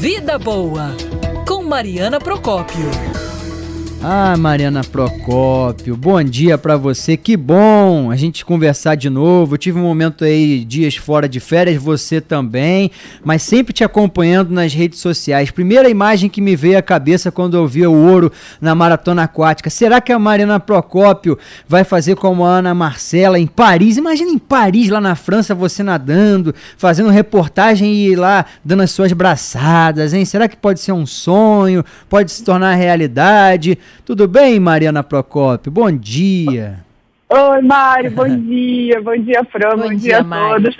Vida Boa, com Mariana Procópio. Ah, Mariana Procópio, bom dia para você. Que bom a gente conversar de novo. Eu tive um momento aí, dias fora de férias, você também, mas sempre te acompanhando nas redes sociais. Primeira imagem que me veio à cabeça quando eu vi o ouro na maratona aquática. Será que a Mariana Procópio vai fazer como a Ana Marcela em Paris? Imagina em Paris, lá na França, você nadando, fazendo reportagem e lá dando as suas braçadas, hein? Será que pode ser um sonho? Pode se tornar realidade? Tudo bem, Mariana Procópio? Bom dia. Oi, Mário, bom dia. Bom dia, Fran, bom, bom dia, dia, a todos.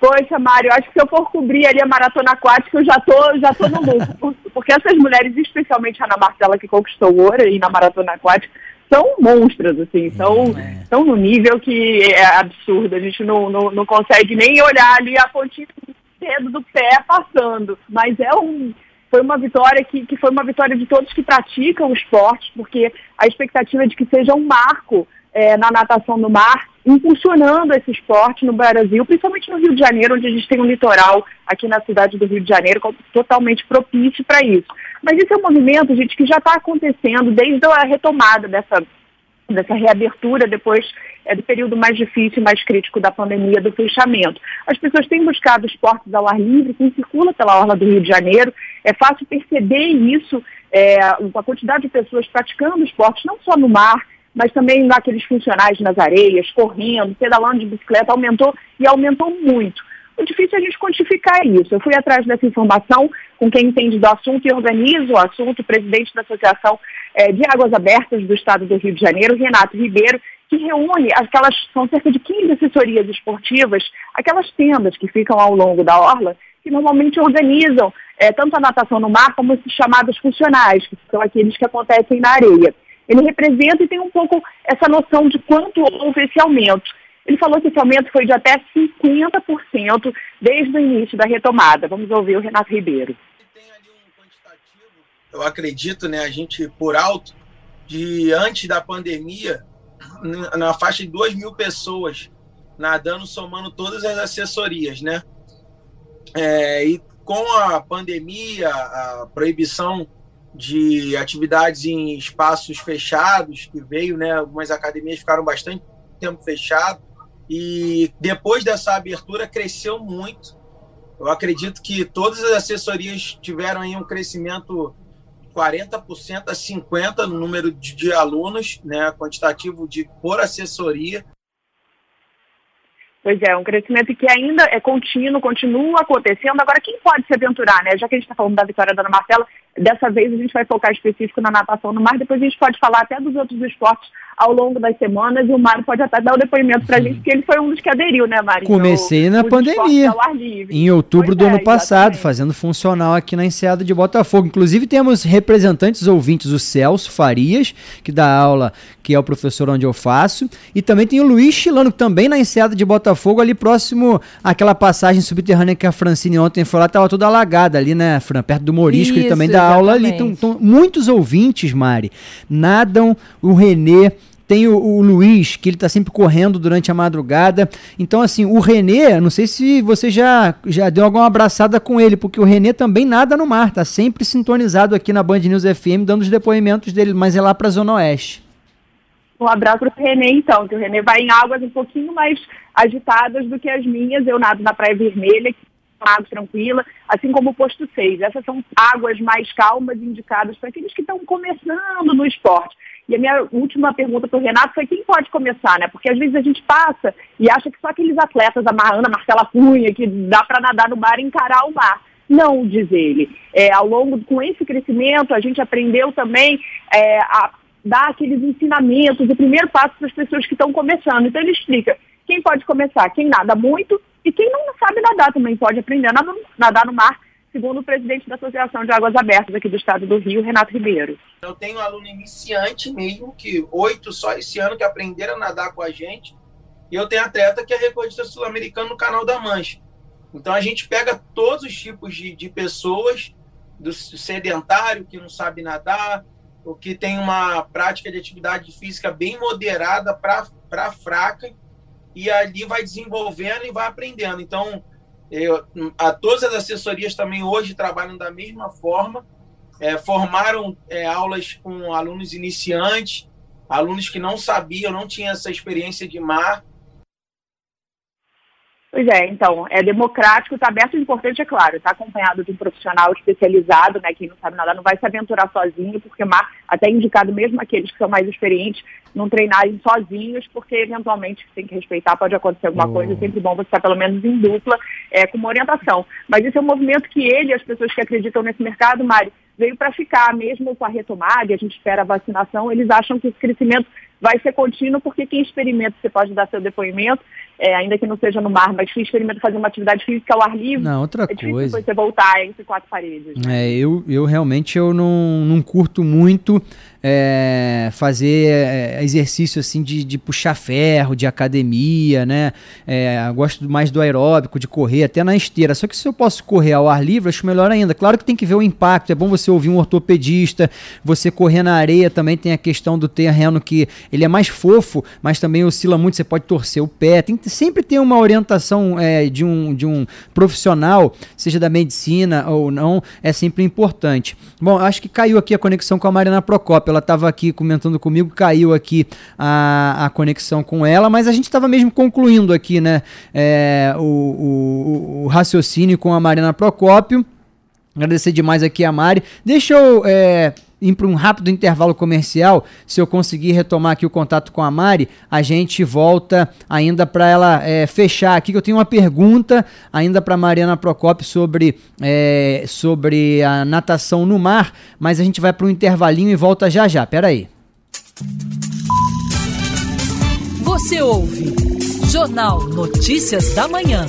Poxa, Mário, acho que se eu for cobrir ali a maratona aquática, eu já tô, já tô no lucro. Porque essas mulheres, especialmente a Ana Marcela, que conquistou ouro aí na maratona aquática, são monstras, assim, são, é. são no nível que é absurdo. A gente não, não, não consegue nem olhar ali a pontinha do dedo do pé passando. Mas é um foi uma vitória que, que foi uma vitória de todos que praticam o esporte, porque a expectativa é de que seja um marco é, na natação no mar, impulsionando esse esporte no Brasil, principalmente no Rio de Janeiro, onde a gente tem um litoral aqui na cidade do Rio de Janeiro totalmente propício para isso. Mas esse é um movimento, gente, que já está acontecendo desde a retomada dessa dessa reabertura depois é, do período mais difícil mais crítico da pandemia, do fechamento. As pessoas têm buscado esportes ao ar livre, quem circula pela orla do Rio de Janeiro, é fácil perceber isso, é, a quantidade de pessoas praticando esportes, não só no mar, mas também naqueles funcionais nas areias, correndo, pedalando de bicicleta, aumentou e aumentou muito. O difícil é a gente quantificar isso. Eu fui atrás dessa informação com quem entende do assunto e organizo o assunto, o presidente da Associação é, de Águas Abertas do Estado do Rio de Janeiro, Renato Ribeiro, que reúne aquelas, são cerca de 15 assessorias esportivas, aquelas tendas que ficam ao longo da orla, que normalmente organizam é, tanto a natação no mar como esses chamados funcionais, que são aqueles que acontecem na areia. Ele representa e tem um pouco essa noção de quanto houve esse aumento. Ele falou que esse aumento foi de até 50% desde o início da retomada. Vamos ouvir o Renato Ribeiro. Eu acredito, né, a gente por alto, de antes da pandemia, na faixa de 2 mil pessoas nadando, somando todas as assessorias, né? É, e com a pandemia, a proibição de atividades em espaços fechados que veio, né? Algumas academias ficaram bastante tempo fechadas e depois dessa abertura cresceu muito. Eu acredito que todas as assessorias tiveram aí um crescimento 40% a 50% no número de, de alunos, né, quantitativo de por assessoria. Pois é, um crescimento que ainda é contínuo, continua acontecendo. Agora, quem pode se aventurar, né? Já que a gente está falando da vitória da Ana Marcela, dessa vez a gente vai focar específico na natação no mar, depois a gente pode falar até dos outros esportes ao longo das semanas e o Mário pode até dar o depoimento para a gente, porque ele foi um dos que aderiu, né, Mário? Comecei no, na pandemia, em outubro pois do é, ano passado, exatamente. fazendo funcional aqui na Enseada de Botafogo. Inclusive temos representantes ouvintes, o Celso Farias, que dá aula, que é o professor onde eu faço, e também tem o Luiz Chilano, também na Enseada de Botafogo, ali próximo àquela passagem subterrânea que a Francine ontem foi lá, estava toda alagada ali, né, Fran, perto do Morisco, ele também dá exatamente. aula ali. Então, então, muitos ouvintes, Mari, nadam, o Renê, tem o, o, Luiz, que ele está sempre correndo durante a madrugada. Então, assim, o Renê, não sei se você já, já deu alguma abraçada com ele, porque o Renê também nada no mar, tá sempre sintonizado aqui na Band News FM, dando os depoimentos dele, mas é lá para a Zona Oeste. Um abraço para o Renê, então, que o Renê vai em águas um pouquinho mais agitadas do que as minhas. Eu nado na Praia Vermelha, que é água tranquila, assim como o Posto 6. Essas são águas mais calmas indicadas para aqueles que estão começando no esporte. E a minha última pergunta para o Renato foi quem pode começar, né? Porque às vezes a gente passa e acha que só aqueles atletas, a Ana Marcela Cunha, que dá para nadar no mar e encarar o mar. Não, diz ele. É, ao longo, com esse crescimento, a gente aprendeu também é, a dar aqueles ensinamentos, o primeiro passo para as pessoas que estão começando. Então ele explica quem pode começar, quem nada muito e quem não sabe nadar também pode aprender a nadar no mar segundo o presidente da Associação de Águas Abertas aqui do estado do Rio, Renato Ribeiro. Eu tenho um aluno iniciante mesmo, que oito só esse ano que aprenderam a nadar com a gente, e eu tenho atleta que é recordista sul-americano no Canal da Mancha. Então a gente pega todos os tipos de, de pessoas, do sedentário que não sabe nadar, o que tem uma prática de atividade física bem moderada para fraca, e ali vai desenvolvendo e vai aprendendo. Então, Eu, a, todas as assessorias também hoje trabalham da mesma forma, é, formaram é, aulas com alunos iniciantes, alunos que não sabiam, não tinham essa experiência de mar, Pois é, então, é democrático, está aberto, o importante é claro, está acompanhado de um profissional especializado, né, quem não sabe nada não vai se aventurar sozinho, porque mar, até indicado mesmo aqueles que são mais experientes, não treinarem sozinhos, porque eventualmente tem que respeitar, pode acontecer alguma oh. coisa, é sempre bom você estar pelo menos em dupla, é, com uma orientação. Mas esse é um movimento que ele e as pessoas que acreditam nesse mercado, Mari, veio para ficar, mesmo com a retomada, e a gente espera a vacinação, eles acham que esse crescimento vai ser contínuo, porque quem experimenta, você pode dar seu depoimento, é, ainda que não seja no mar, mas quem experimenta fazer uma atividade física ao ar livre, não, outra é coisa. você voltar entre quatro paredes. Né? É, eu, eu realmente eu não, não curto muito é, fazer é, exercício assim de, de, puxar ferro, de academia, né? É, gosto mais do aeróbico, de correr, até na esteira. Só que se eu posso correr ao ar livre, acho melhor ainda. Claro que tem que ver o impacto. É bom você ouvir um ortopedista, você correr na areia também tem a questão do terreno que ele é mais fofo, mas também oscila muito. Você pode torcer o pé. Tem sempre ter uma orientação é, de, um, de um profissional, seja da medicina ou não, é sempre importante. Bom, acho que caiu aqui a conexão com a Mariana Procópio ela estava aqui comentando comigo, caiu aqui a, a conexão com ela, mas a gente estava mesmo concluindo aqui, né, é, o, o, o, raciocínio com a Marina Procópio. Agradecer demais aqui a Mari. Deixa eu é, ir para um rápido intervalo comercial. Se eu conseguir retomar aqui o contato com a Mari, a gente volta ainda para ela é, fechar aqui. Que eu tenho uma pergunta ainda para Mariana Procopio sobre, é, sobre a natação no mar, mas a gente vai para um intervalinho e volta já já. Pera aí. Você ouve Jornal Notícias da Manhã.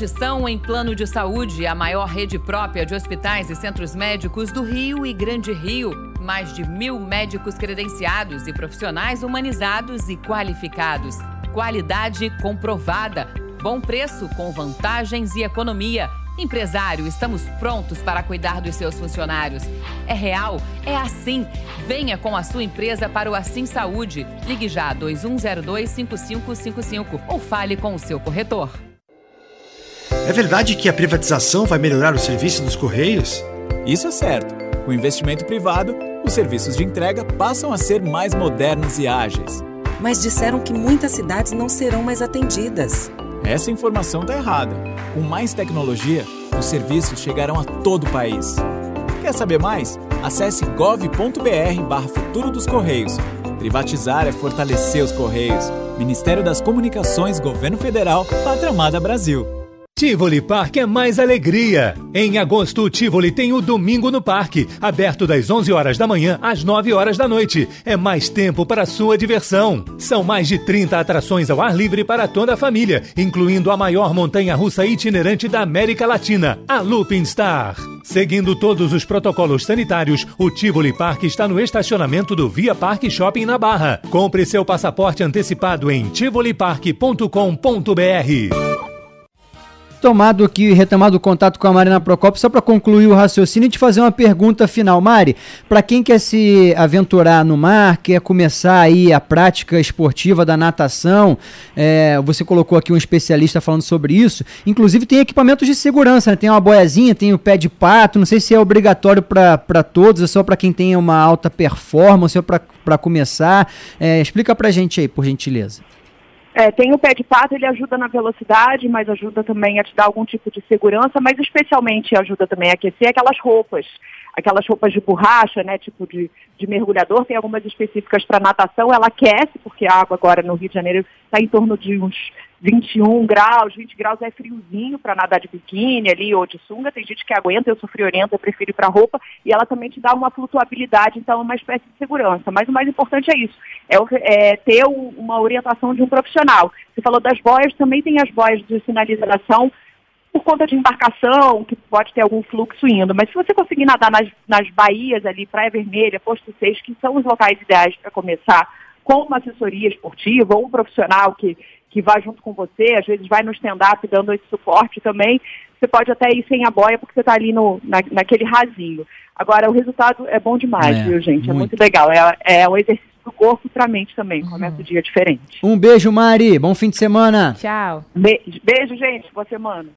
Tradição em plano de saúde, a maior rede própria de hospitais e centros médicos do Rio e Grande Rio. Mais de mil médicos credenciados e profissionais humanizados e qualificados. Qualidade comprovada. Bom preço com vantagens e economia. Empresário, estamos prontos para cuidar dos seus funcionários. É real? É assim. Venha com a sua empresa para o Assim Saúde. Ligue já 2102 5555 ou fale com o seu corretor. É verdade que a privatização vai melhorar o serviço dos Correios? Isso é certo. Com investimento privado, os serviços de entrega passam a ser mais modernos e ágeis. Mas disseram que muitas cidades não serão mais atendidas. Essa informação está errada. Com mais tecnologia, os serviços chegarão a todo o país. Quer saber mais? Acesse gov.br futuro dos Correios. Privatizar é fortalecer os Correios. Ministério das Comunicações, Governo Federal, Pátria Amada Brasil. Tivoli Park é mais alegria. Em agosto, o Tivoli tem o Domingo no Parque, aberto das 11 horas da manhã às 9 horas da noite. É mais tempo para sua diversão. São mais de 30 atrações ao ar livre para toda a família, incluindo a maior montanha-russa itinerante da América Latina, a Looping Star. Seguindo todos os protocolos sanitários, o Tivoli Park está no estacionamento do Via Park Shopping na Barra. Compre seu passaporte antecipado em tivolipark.com.br tomado aqui, retomado o contato com a Marina Procopio, só para concluir o raciocínio e te fazer uma pergunta final. Mari, para quem quer se aventurar no mar, quer começar aí a prática esportiva da natação, é, você colocou aqui um especialista falando sobre isso, inclusive tem equipamentos de segurança, né? tem uma boiazinha, tem o pé de pato, não sei se é obrigatório para todos, é só para quem tem uma alta performance ou para começar. É, explica para gente aí, por gentileza. É, tem o pé de pato, ele ajuda na velocidade, mas ajuda também a te dar algum tipo de segurança, mas especialmente ajuda também a aquecer aquelas roupas, aquelas roupas de borracha, né, tipo de, de mergulhador, tem algumas específicas para natação, ela aquece, porque a água agora no Rio de Janeiro está em torno de uns 21 graus, 20 graus é friozinho para nadar de biquíni ali ou de sunga. Tem gente que aguenta, eu sou friorenta, eu prefiro ir para roupa. E ela também te dá uma flutuabilidade, então uma espécie de segurança. Mas o mais importante é isso, é, é ter uma orientação de um profissional. Você falou das boias, também tem as boias de sinalização por conta de embarcação, que pode ter algum fluxo indo. Mas se você conseguir nadar nas, nas baías ali, Praia Vermelha, Posto 6, que são os locais ideais para começar, com uma assessoria esportiva ou um profissional que que vai junto com você, às vezes vai no stand-up dando esse suporte também. Você pode até ir sem a boia porque você está ali no, na, naquele rasinho. Agora, o resultado é bom demais, é, viu, gente? É muito. É muito legal. É, é um exercício o corpo para a mente também. Uhum. Começa o dia diferente. Um beijo, Mari. Bom fim de semana. Tchau. Beijo, beijo gente. Boa semana.